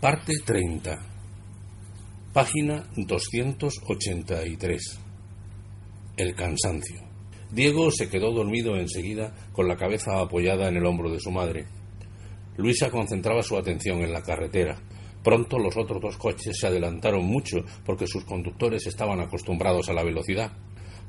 Parte 30. Página 283. El cansancio. Diego se quedó dormido enseguida con la cabeza apoyada en el hombro de su madre. Luisa concentraba su atención en la carretera. Pronto los otros dos coches se adelantaron mucho porque sus conductores estaban acostumbrados a la velocidad.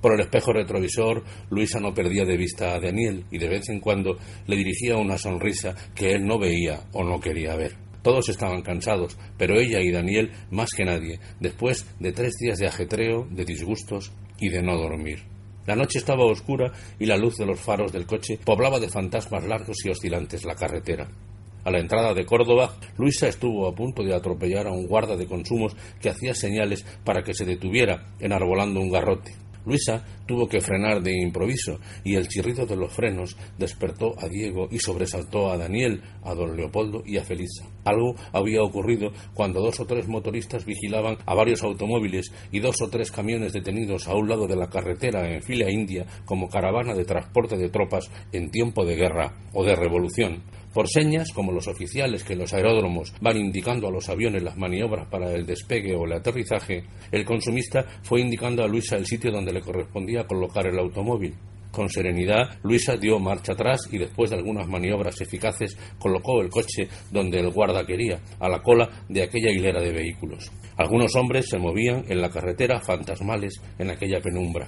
Por el espejo retrovisor, Luisa no perdía de vista a Daniel y de vez en cuando le dirigía una sonrisa que él no veía o no quería ver. Todos estaban cansados, pero ella y Daniel más que nadie, después de tres días de ajetreo, de disgustos y de no dormir. La noche estaba oscura y la luz de los faros del coche poblaba de fantasmas largos y oscilantes la carretera. A la entrada de Córdoba, Luisa estuvo a punto de atropellar a un guarda de consumos que hacía señales para que se detuviera, enarbolando un garrote. Luisa tuvo que frenar de improviso y el chirrido de los frenos despertó a Diego y sobresaltó a Daniel, a don Leopoldo y a Felisa. Algo había ocurrido cuando dos o tres motoristas vigilaban a varios automóviles y dos o tres camiones detenidos a un lado de la carretera en fila india como caravana de transporte de tropas en tiempo de guerra o de revolución. Por señas, como los oficiales que en los aeródromos van indicando a los aviones las maniobras para el despegue o el aterrizaje, el consumista fue indicando a Luisa el sitio donde le correspondía colocar el automóvil. Con serenidad, Luisa dio marcha atrás y después de algunas maniobras eficaces colocó el coche donde el guarda quería, a la cola de aquella hilera de vehículos. Algunos hombres se movían en la carretera fantasmales en aquella penumbra.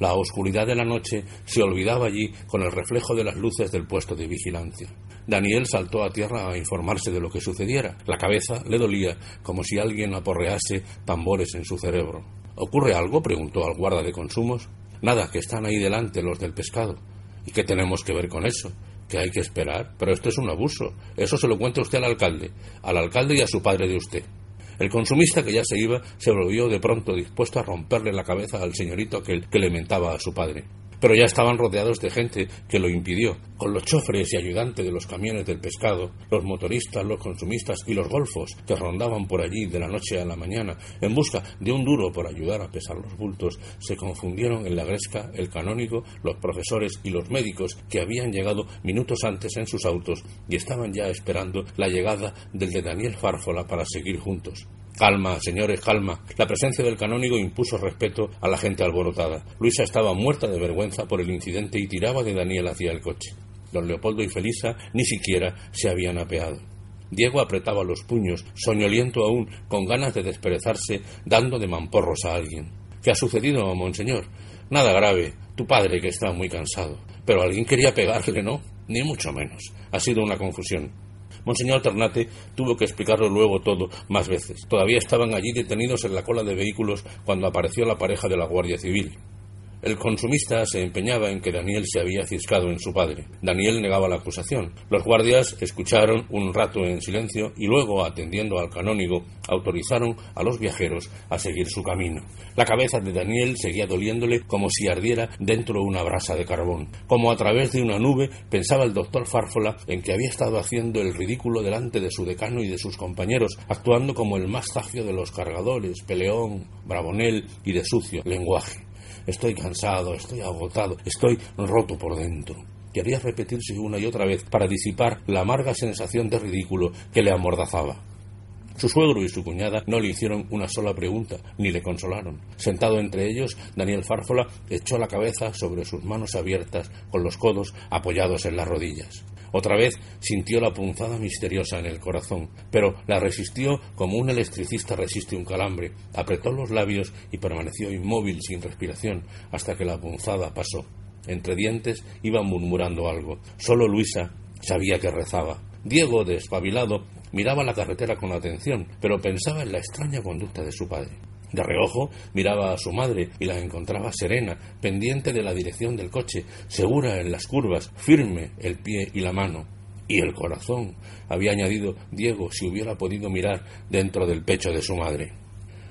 La oscuridad de la noche se olvidaba allí con el reflejo de las luces del puesto de vigilancia. Daniel saltó a tierra a informarse de lo que sucediera. La cabeza le dolía como si alguien aporrease tambores en su cerebro. ¿Ocurre algo? preguntó al guarda de consumos. Nada, que están ahí delante los del pescado. ¿Y qué tenemos que ver con eso? Que hay que esperar. Pero esto es un abuso. Eso se lo cuenta usted al alcalde. Al alcalde y a su padre de usted. El consumista, que ya se iba, se volvió de pronto dispuesto a romperle la cabeza al señorito aquel que le mentaba a su padre pero ya estaban rodeados de gente que lo impidió, con los chofres y ayudantes de los camiones del pescado, los motoristas, los consumistas y los golfos que rondaban por allí de la noche a la mañana en busca de un duro por ayudar a pesar los bultos, se confundieron en la gresca el canónigo, los profesores y los médicos que habían llegado minutos antes en sus autos y estaban ya esperando la llegada del de Daniel Fárfola para seguir juntos. Calma, señores, calma. La presencia del canónigo impuso respeto a la gente alborotada. Luisa estaba muerta de vergüenza por el incidente y tiraba de Daniel hacia el coche. Don Leopoldo y Felisa ni siquiera se habían apeado. Diego apretaba los puños, soñoliento aún, con ganas de desperezarse, dando de mamporros a alguien. ¿Qué ha sucedido, monseñor? Nada grave, tu padre que está muy cansado. Pero alguien quería pegarle, ¿no? Ni mucho menos. Ha sido una confusión. Monseñor Ternate tuvo que explicarlo luego todo más veces. Todavía estaban allí detenidos en la cola de vehículos cuando apareció la pareja de la Guardia Civil. El consumista se empeñaba en que Daniel se había ciscado en su padre. Daniel negaba la acusación. Los guardias escucharon un rato en silencio y luego, atendiendo al canónigo, autorizaron a los viajeros a seguir su camino. La cabeza de Daniel seguía doliéndole como si ardiera dentro de una brasa de carbón. Como a través de una nube pensaba el doctor Fárfola en que había estado haciendo el ridículo delante de su decano y de sus compañeros, actuando como el más zafio de los cargadores, peleón, bravonel y de sucio lenguaje. Estoy cansado, estoy agotado, estoy roto por dentro. Quería repetirse una y otra vez para disipar la amarga sensación de ridículo que le amordazaba. Su suegro y su cuñada no le hicieron una sola pregunta, ni le consolaron. Sentado entre ellos, Daniel Fárfola echó la cabeza sobre sus manos abiertas, con los codos apoyados en las rodillas. Otra vez sintió la punzada misteriosa en el corazón, pero la resistió como un electricista resiste un calambre. Apretó los labios y permaneció inmóvil sin respiración hasta que la punzada pasó. Entre dientes iba murmurando algo. Solo Luisa sabía que rezaba. Diego, despabilado, miraba la carretera con atención, pero pensaba en la extraña conducta de su padre. De reojo miraba a su madre y la encontraba serena, pendiente de la dirección del coche, segura en las curvas, firme el pie y la mano. Y el corazón, había añadido Diego si hubiera podido mirar dentro del pecho de su madre.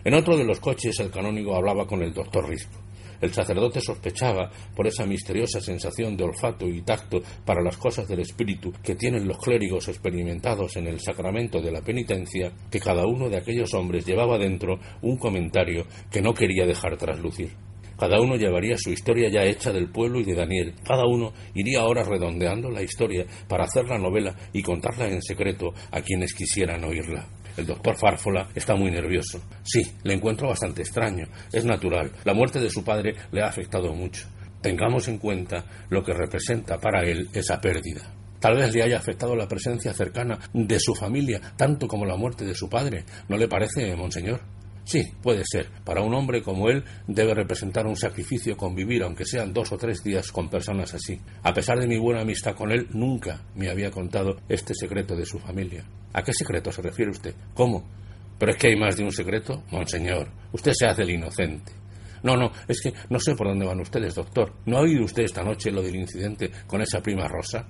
En otro de los coches el canónigo hablaba con el doctor Risco. El sacerdote sospechaba, por esa misteriosa sensación de olfato y tacto para las cosas del espíritu que tienen los clérigos experimentados en el sacramento de la penitencia, que cada uno de aquellos hombres llevaba dentro un comentario que no quería dejar traslucir. Cada uno llevaría su historia ya hecha del pueblo y de Daniel. Cada uno iría ahora redondeando la historia para hacer la novela y contarla en secreto a quienes quisieran oírla. El doctor Fárfola está muy nervioso. Sí, le encuentro bastante extraño. Es natural. La muerte de su padre le ha afectado mucho. Tengamos en cuenta lo que representa para él esa pérdida. Tal vez le haya afectado la presencia cercana de su familia, tanto como la muerte de su padre. ¿No le parece, monseñor? Sí, puede ser. Para un hombre como él debe representar un sacrificio convivir, aunque sean dos o tres días, con personas así. A pesar de mi buena amistad con él, nunca me había contado este secreto de su familia. ¿A qué secreto se refiere usted? ¿Cómo? ¿Pero es que hay más de un secreto? Monseñor, usted se hace el inocente. No, no, es que no sé por dónde van ustedes, doctor. ¿No ha oído usted esta noche lo del incidente con esa prima Rosa?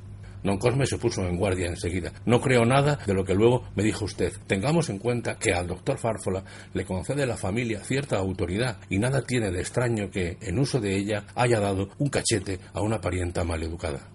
Don Cosme se puso en guardia enseguida. No creo nada de lo que luego me dijo usted. Tengamos en cuenta que al doctor Fárfola le concede la familia cierta autoridad y nada tiene de extraño que, en uso de ella, haya dado un cachete a una parienta maleducada.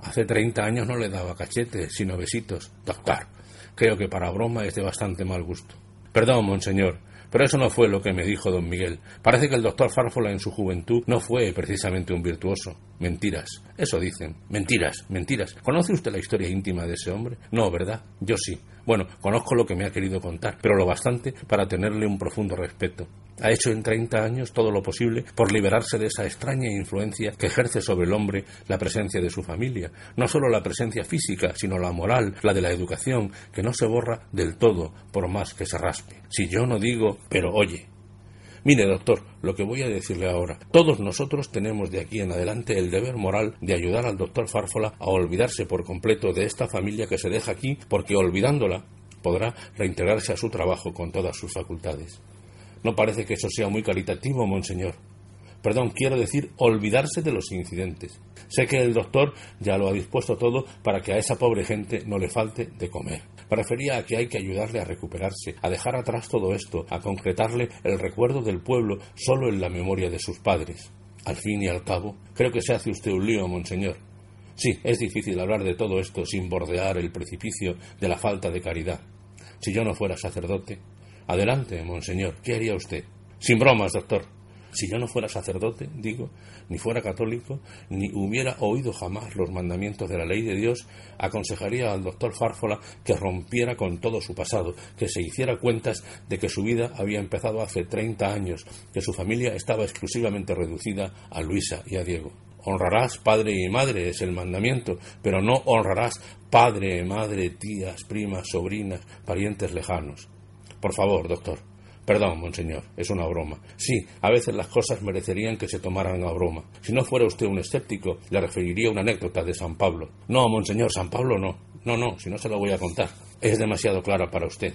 Hace treinta años no le daba cachete, sino besitos. Doctor, creo que para broma es de bastante mal gusto. Perdón, monseñor, pero eso no fue lo que me dijo don Miguel. Parece que el doctor Fárfola en su juventud no fue precisamente un virtuoso. Mentiras. Eso dicen. Mentiras, mentiras. ¿Conoce usted la historia íntima de ese hombre? No, ¿verdad? Yo sí. Bueno, conozco lo que me ha querido contar, pero lo bastante para tenerle un profundo respeto. Ha hecho en treinta años todo lo posible por liberarse de esa extraña influencia que ejerce sobre el hombre la presencia de su familia. No solo la presencia física, sino la moral, la de la educación, que no se borra del todo por más que se raspe. Si yo no digo, pero oye, Mire, doctor, lo que voy a decirle ahora. Todos nosotros tenemos de aquí en adelante el deber moral de ayudar al doctor Fárfola a olvidarse por completo de esta familia que se deja aquí, porque olvidándola podrá reintegrarse a su trabajo con todas sus facultades. No parece que eso sea muy caritativo, monseñor. Perdón, quiero decir olvidarse de los incidentes. Sé que el doctor ya lo ha dispuesto todo para que a esa pobre gente no le falte de comer. Prefería a que hay que ayudarle a recuperarse, a dejar atrás todo esto, a concretarle el recuerdo del pueblo solo en la memoria de sus padres. Al fin y al cabo, creo que se hace usted un lío, monseñor. Sí, es difícil hablar de todo esto sin bordear el precipicio de la falta de caridad. Si yo no fuera sacerdote. Adelante, monseñor, ¿qué haría usted? Sin bromas, doctor. Si yo no fuera sacerdote, digo, ni fuera católico, ni hubiera oído jamás los mandamientos de la ley de Dios, aconsejaría al doctor Fárfola que rompiera con todo su pasado, que se hiciera cuentas de que su vida había empezado hace treinta años, que su familia estaba exclusivamente reducida a Luisa y a Diego. Honrarás padre y madre es el mandamiento, pero no honrarás padre, madre, tías, primas, sobrinas, parientes lejanos. Por favor, doctor, Perdón, monseñor, es una broma. Sí, a veces las cosas merecerían que se tomaran a broma. Si no fuera usted un escéptico, le referiría una anécdota de San Pablo. No, monseñor, San Pablo no. No, no, si no se lo voy a contar. Es demasiado clara para usted.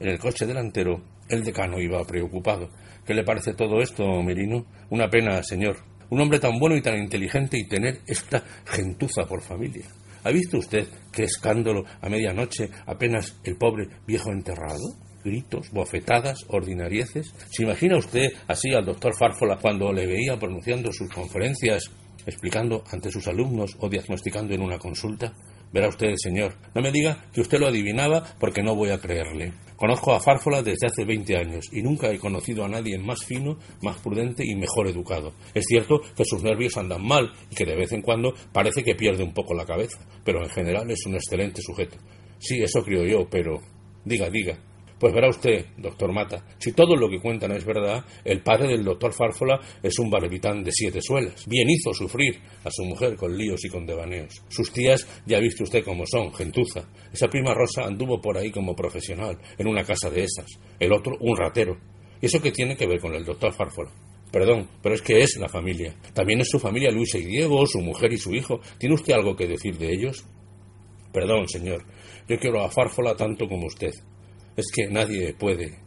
En el coche delantero, el decano iba preocupado. ¿Qué le parece todo esto, Merino? Una pena, señor. Un hombre tan bueno y tan inteligente y tener esta gentuza por familia. ¿Ha visto usted qué escándalo a medianoche apenas el pobre viejo enterrado? Gritos, bofetadas, ordinarieces. ¿Se imagina usted así al doctor Fárfola cuando le veía pronunciando sus conferencias, explicando ante sus alumnos o diagnosticando en una consulta? Verá usted, señor, no me diga que usted lo adivinaba porque no voy a creerle. Conozco a Fárfola desde hace 20 años y nunca he conocido a nadie más fino, más prudente y mejor educado. Es cierto que sus nervios andan mal y que de vez en cuando parece que pierde un poco la cabeza, pero en general es un excelente sujeto. Sí, eso creo yo, pero... Diga, diga, pues verá usted, doctor Mata, si todo lo que cuentan es verdad, el padre del doctor Fárfola es un barevitán de siete suelas. Bien hizo sufrir a su mujer con líos y con devaneos. Sus tías, ya ha visto usted cómo son, gentuza. Esa prima Rosa anduvo por ahí como profesional, en una casa de esas. El otro, un ratero. ¿Y eso qué tiene que ver con el doctor Fárfola? Perdón, pero es que es la familia. También es su familia Luisa y Diego, su mujer y su hijo. ¿Tiene usted algo que decir de ellos? Perdón, señor. Yo quiero a Fárfola tanto como usted. Es que nadie puede.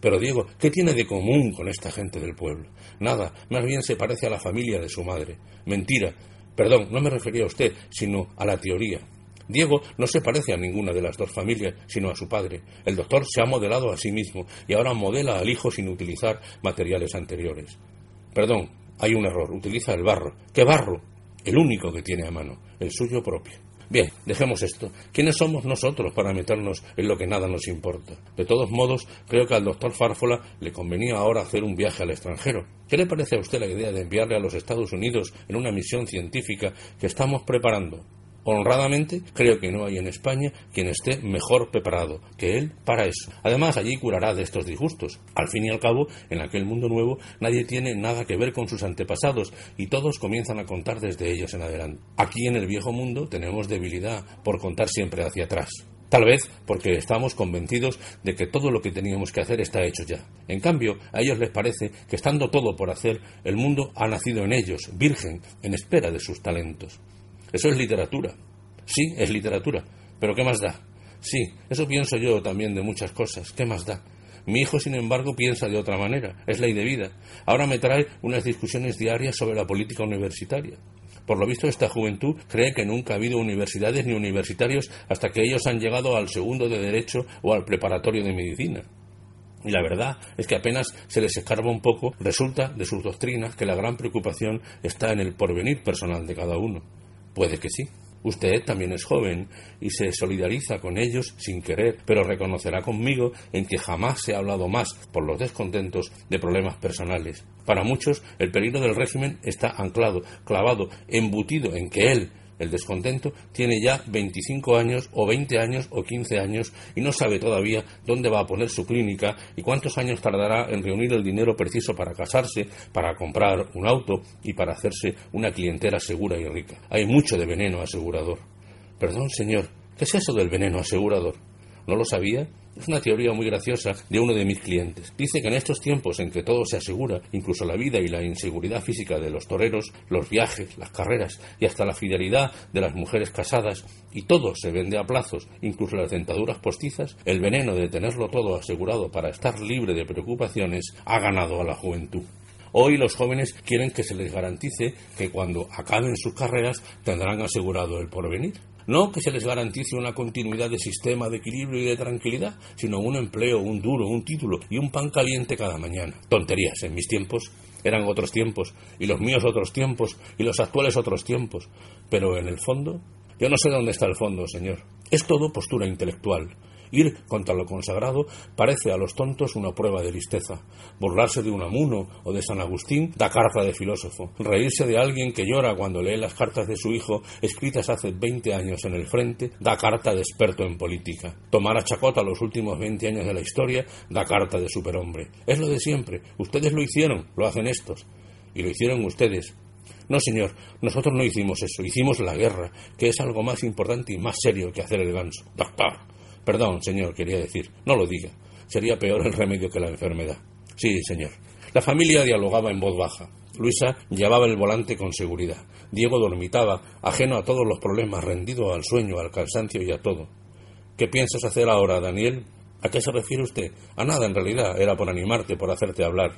Pero Diego, ¿qué tiene de común con esta gente del pueblo? Nada, más bien se parece a la familia de su madre. Mentira. Perdón, no me refería a usted, sino a la teoría. Diego no se parece a ninguna de las dos familias, sino a su padre. El doctor se ha modelado a sí mismo y ahora modela al hijo sin utilizar materiales anteriores. Perdón, hay un error. Utiliza el barro. ¿Qué barro? El único que tiene a mano, el suyo propio. Bien, dejemos esto. ¿Quiénes somos nosotros para meternos en lo que nada nos importa? De todos modos, creo que al doctor Fárfola le convenía ahora hacer un viaje al extranjero. ¿Qué le parece a usted la idea de enviarle a los Estados Unidos en una misión científica que estamos preparando? Honradamente, creo que no hay en España quien esté mejor preparado que él para eso. Además, allí curará de estos disgustos. Al fin y al cabo, en aquel mundo nuevo, nadie tiene nada que ver con sus antepasados y todos comienzan a contar desde ellos en adelante. Aquí en el viejo mundo tenemos debilidad por contar siempre hacia atrás. Tal vez porque estamos convencidos de que todo lo que teníamos que hacer está hecho ya. En cambio, a ellos les parece que estando todo por hacer, el mundo ha nacido en ellos, virgen, en espera de sus talentos. Eso es literatura. Sí, es literatura. Pero ¿qué más da? Sí, eso pienso yo también de muchas cosas. ¿Qué más da? Mi hijo, sin embargo, piensa de otra manera. Es ley de vida. Ahora me trae unas discusiones diarias sobre la política universitaria. Por lo visto, esta juventud cree que nunca ha habido universidades ni universitarios hasta que ellos han llegado al segundo de Derecho o al preparatorio de Medicina. Y la verdad es que apenas se les escarba un poco, resulta de sus doctrinas que la gran preocupación está en el porvenir personal de cada uno. Puede que sí. Usted también es joven y se solidariza con ellos sin querer, pero reconocerá conmigo en que jamás se ha hablado más, por los descontentos, de problemas personales. Para muchos, el peligro del régimen está anclado, clavado, embutido en que él, el descontento tiene ya 25 años o 20 años o 15 años y no sabe todavía dónde va a poner su clínica y cuántos años tardará en reunir el dinero preciso para casarse, para comprar un auto y para hacerse una clientela segura y rica. Hay mucho de veneno asegurador. Perdón, señor, ¿qué es eso del veneno asegurador? ¿No lo sabía? Es una teoría muy graciosa de uno de mis clientes. Dice que en estos tiempos en que todo se asegura, incluso la vida y la inseguridad física de los toreros, los viajes, las carreras y hasta la fidelidad de las mujeres casadas, y todo se vende a plazos, incluso las dentaduras postizas, el veneno de tenerlo todo asegurado para estar libre de preocupaciones ha ganado a la juventud. Hoy los jóvenes quieren que se les garantice que cuando acaben sus carreras tendrán asegurado el porvenir. No que se les garantice una continuidad de sistema, de equilibrio y de tranquilidad, sino un empleo, un duro, un título y un pan caliente cada mañana. Tonterías, en mis tiempos eran otros tiempos, y los míos otros tiempos, y los actuales otros tiempos. Pero en el fondo, yo no sé dónde está el fondo, señor. Es todo postura intelectual, Ir contra lo consagrado parece a los tontos una prueba de listeza. Burlarse de un amuno o de San Agustín da carta de filósofo. Reírse de alguien que llora cuando lee las cartas de su hijo escritas hace 20 años en el frente da carta de experto en política. Tomar a chacota los últimos 20 años de la historia da carta de superhombre. Es lo de siempre. Ustedes lo hicieron, lo hacen estos. Y lo hicieron ustedes. No, señor, nosotros no hicimos eso, hicimos la guerra, que es algo más importante y más serio que hacer el ganso. Doctor, Perdón, señor, quería decir. No lo diga. Sería peor el remedio que la enfermedad. Sí, señor. La familia dialogaba en voz baja. Luisa llevaba el volante con seguridad. Diego dormitaba, ajeno a todos los problemas, rendido al sueño, al cansancio y a todo. ¿Qué piensas hacer ahora, Daniel? ¿A qué se refiere usted? A nada, en realidad. Era por animarte, por hacerte hablar.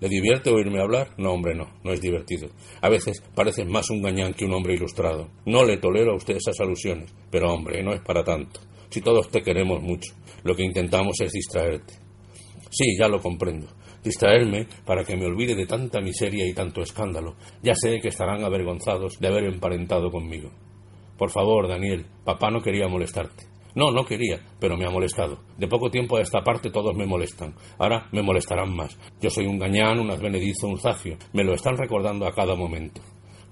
¿Le divierte oírme hablar? No, hombre, no, no es divertido. A veces pareces más un gañán que un hombre ilustrado. No le tolero a usted esas alusiones, pero hombre, no es para tanto si todos te queremos mucho. Lo que intentamos es distraerte. Sí, ya lo comprendo. Distraerme para que me olvide de tanta miseria y tanto escándalo. Ya sé que estarán avergonzados de haber emparentado conmigo. Por favor, Daniel, papá no quería molestarte. No, no quería, pero me ha molestado. De poco tiempo a esta parte todos me molestan. Ahora me molestarán más. Yo soy un gañán, un advenedizo, un zafio. Me lo están recordando a cada momento.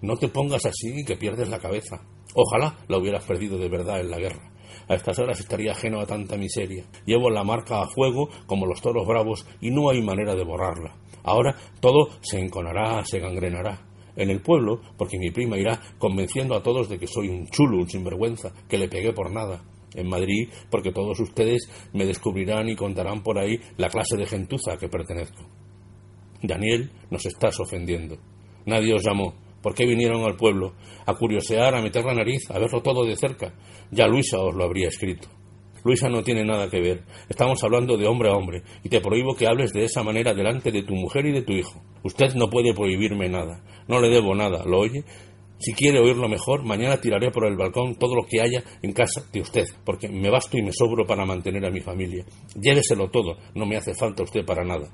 No te pongas así que pierdes la cabeza. Ojalá la hubieras perdido de verdad en la guerra. A estas horas estaría ajeno a tanta miseria. Llevo la marca a fuego como los toros bravos y no hay manera de borrarla. Ahora todo se enconará, se gangrenará. En el pueblo, porque mi prima irá convenciendo a todos de que soy un chulo, un sinvergüenza, que le pegué por nada. En Madrid, porque todos ustedes me descubrirán y contarán por ahí la clase de gentuza a que pertenezco. Daniel, nos estás ofendiendo. Nadie os llamó. ¿Por qué vinieron al pueblo? A curiosear, a meter la nariz, a verlo todo de cerca. Ya Luisa os lo habría escrito. Luisa no tiene nada que ver. Estamos hablando de hombre a hombre, y te prohíbo que hables de esa manera delante de tu mujer y de tu hijo. Usted no puede prohibirme nada. No le debo nada, ¿lo oye? Si quiere oírlo mejor, mañana tiraré por el balcón todo lo que haya en casa de usted, porque me basto y me sobro para mantener a mi familia. Lléveselo todo, no me hace falta usted para nada.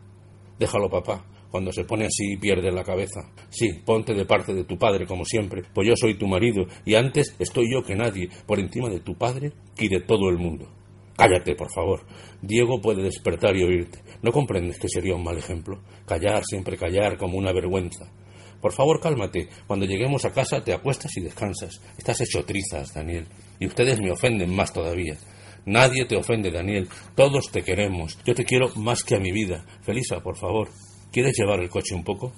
Déjalo, papá. Cuando se pone así pierde la cabeza. Sí, ponte de parte de tu padre, como siempre, pues yo soy tu marido, y antes estoy yo que nadie, por encima de tu padre y de todo el mundo. Cállate, por favor. Diego puede despertar y oírte. ¿No comprendes que sería un mal ejemplo? Callar, siempre callar, como una vergüenza. Por favor, cálmate. Cuando lleguemos a casa te acuestas y descansas. Estás hecho trizas, Daniel. Y ustedes me ofenden más todavía. Nadie te ofende, Daniel. Todos te queremos. Yo te quiero más que a mi vida. Felisa, por favor, ¿quieres llevar el coche un poco?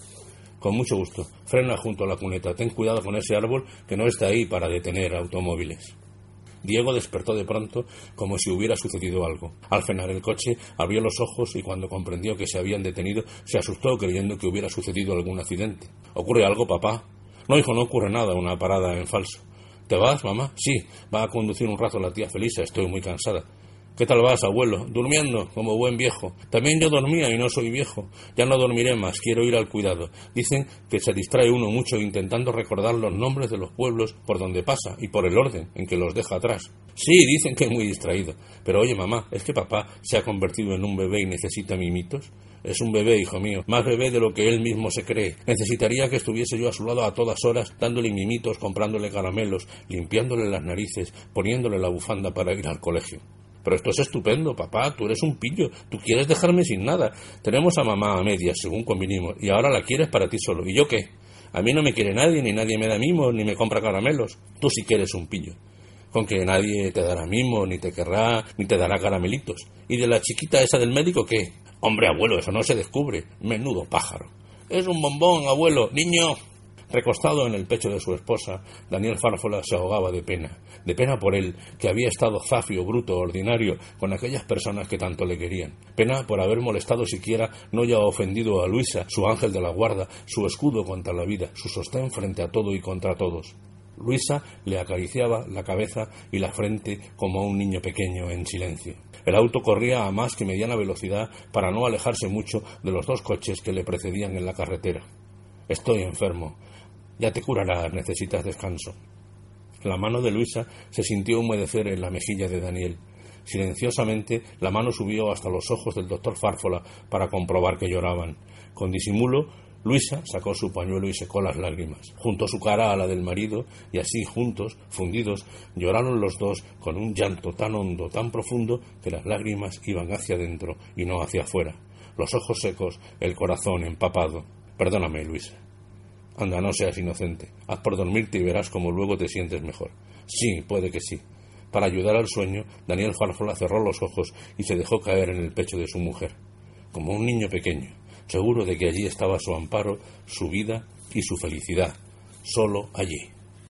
Con mucho gusto. Frena junto a la cuneta. Ten cuidado con ese árbol que no está ahí para detener automóviles. Diego despertó de pronto como si hubiera sucedido algo. Al frenar el coche, abrió los ojos y cuando comprendió que se habían detenido, se asustó creyendo que hubiera sucedido algún accidente. ¿Ocurre algo, papá? No, hijo, no ocurre nada, una parada en falso. ¿Te vas, mamá? Sí, va a conducir un rato la tía Felisa, estoy muy cansada. ¿Qué tal vas, abuelo? Durmiendo, como buen viejo. También yo dormía y no soy viejo. Ya no dormiré más, quiero ir al cuidado. Dicen que se distrae uno mucho intentando recordar los nombres de los pueblos por donde pasa y por el orden en que los deja atrás. Sí, dicen que es muy distraído. Pero oye, mamá, ¿es que papá se ha convertido en un bebé y necesita mimitos? Es un bebé, hijo mío, más bebé de lo que él mismo se cree. Necesitaría que estuviese yo a su lado a todas horas, dándole mimitos, comprándole caramelos, limpiándole las narices, poniéndole la bufanda para ir al colegio. Pero esto es estupendo, papá, tú eres un pillo, tú quieres dejarme sin nada. Tenemos a mamá a medias, según convinimos, y ahora la quieres para ti solo. ¿Y yo qué? A mí no me quiere nadie, ni nadie me da mimos, ni me compra caramelos. Tú sí que eres un pillo. Con que nadie te dará mimos, ni te querrá, ni te dará caramelitos. ¿Y de la chiquita esa del médico qué? Hombre, abuelo, eso no se descubre. Menudo pájaro. Es un bombón, abuelo. Niño, Recostado en el pecho de su esposa, Daniel Fárfola se ahogaba de pena, de pena por él, que había estado zafio, bruto, ordinario con aquellas personas que tanto le querían, pena por haber molestado siquiera, no ya ofendido a Luisa, su ángel de la guarda, su escudo contra la vida, su sostén frente a todo y contra todos. Luisa le acariciaba la cabeza y la frente como a un niño pequeño en silencio. El auto corría a más que mediana velocidad para no alejarse mucho de los dos coches que le precedían en la carretera. Estoy enfermo, ya te curarás, necesitas descanso. La mano de Luisa se sintió humedecer en la mejilla de Daniel. Silenciosamente la mano subió hasta los ojos del doctor Fárfola para comprobar que lloraban. Con disimulo, Luisa sacó su pañuelo y secó las lágrimas. Juntó su cara a la del marido y así, juntos, fundidos, lloraron los dos con un llanto tan hondo, tan profundo, que las lágrimas iban hacia adentro y no hacia afuera. Los ojos secos, el corazón empapado. Perdóname, Luisa. Anda, no seas inocente. Haz por dormirte y verás cómo luego te sientes mejor. Sí, puede que sí. Para ayudar al sueño, Daniel Fárfola cerró los ojos y se dejó caer en el pecho de su mujer, como un niño pequeño, seguro de que allí estaba su amparo, su vida y su felicidad, solo allí.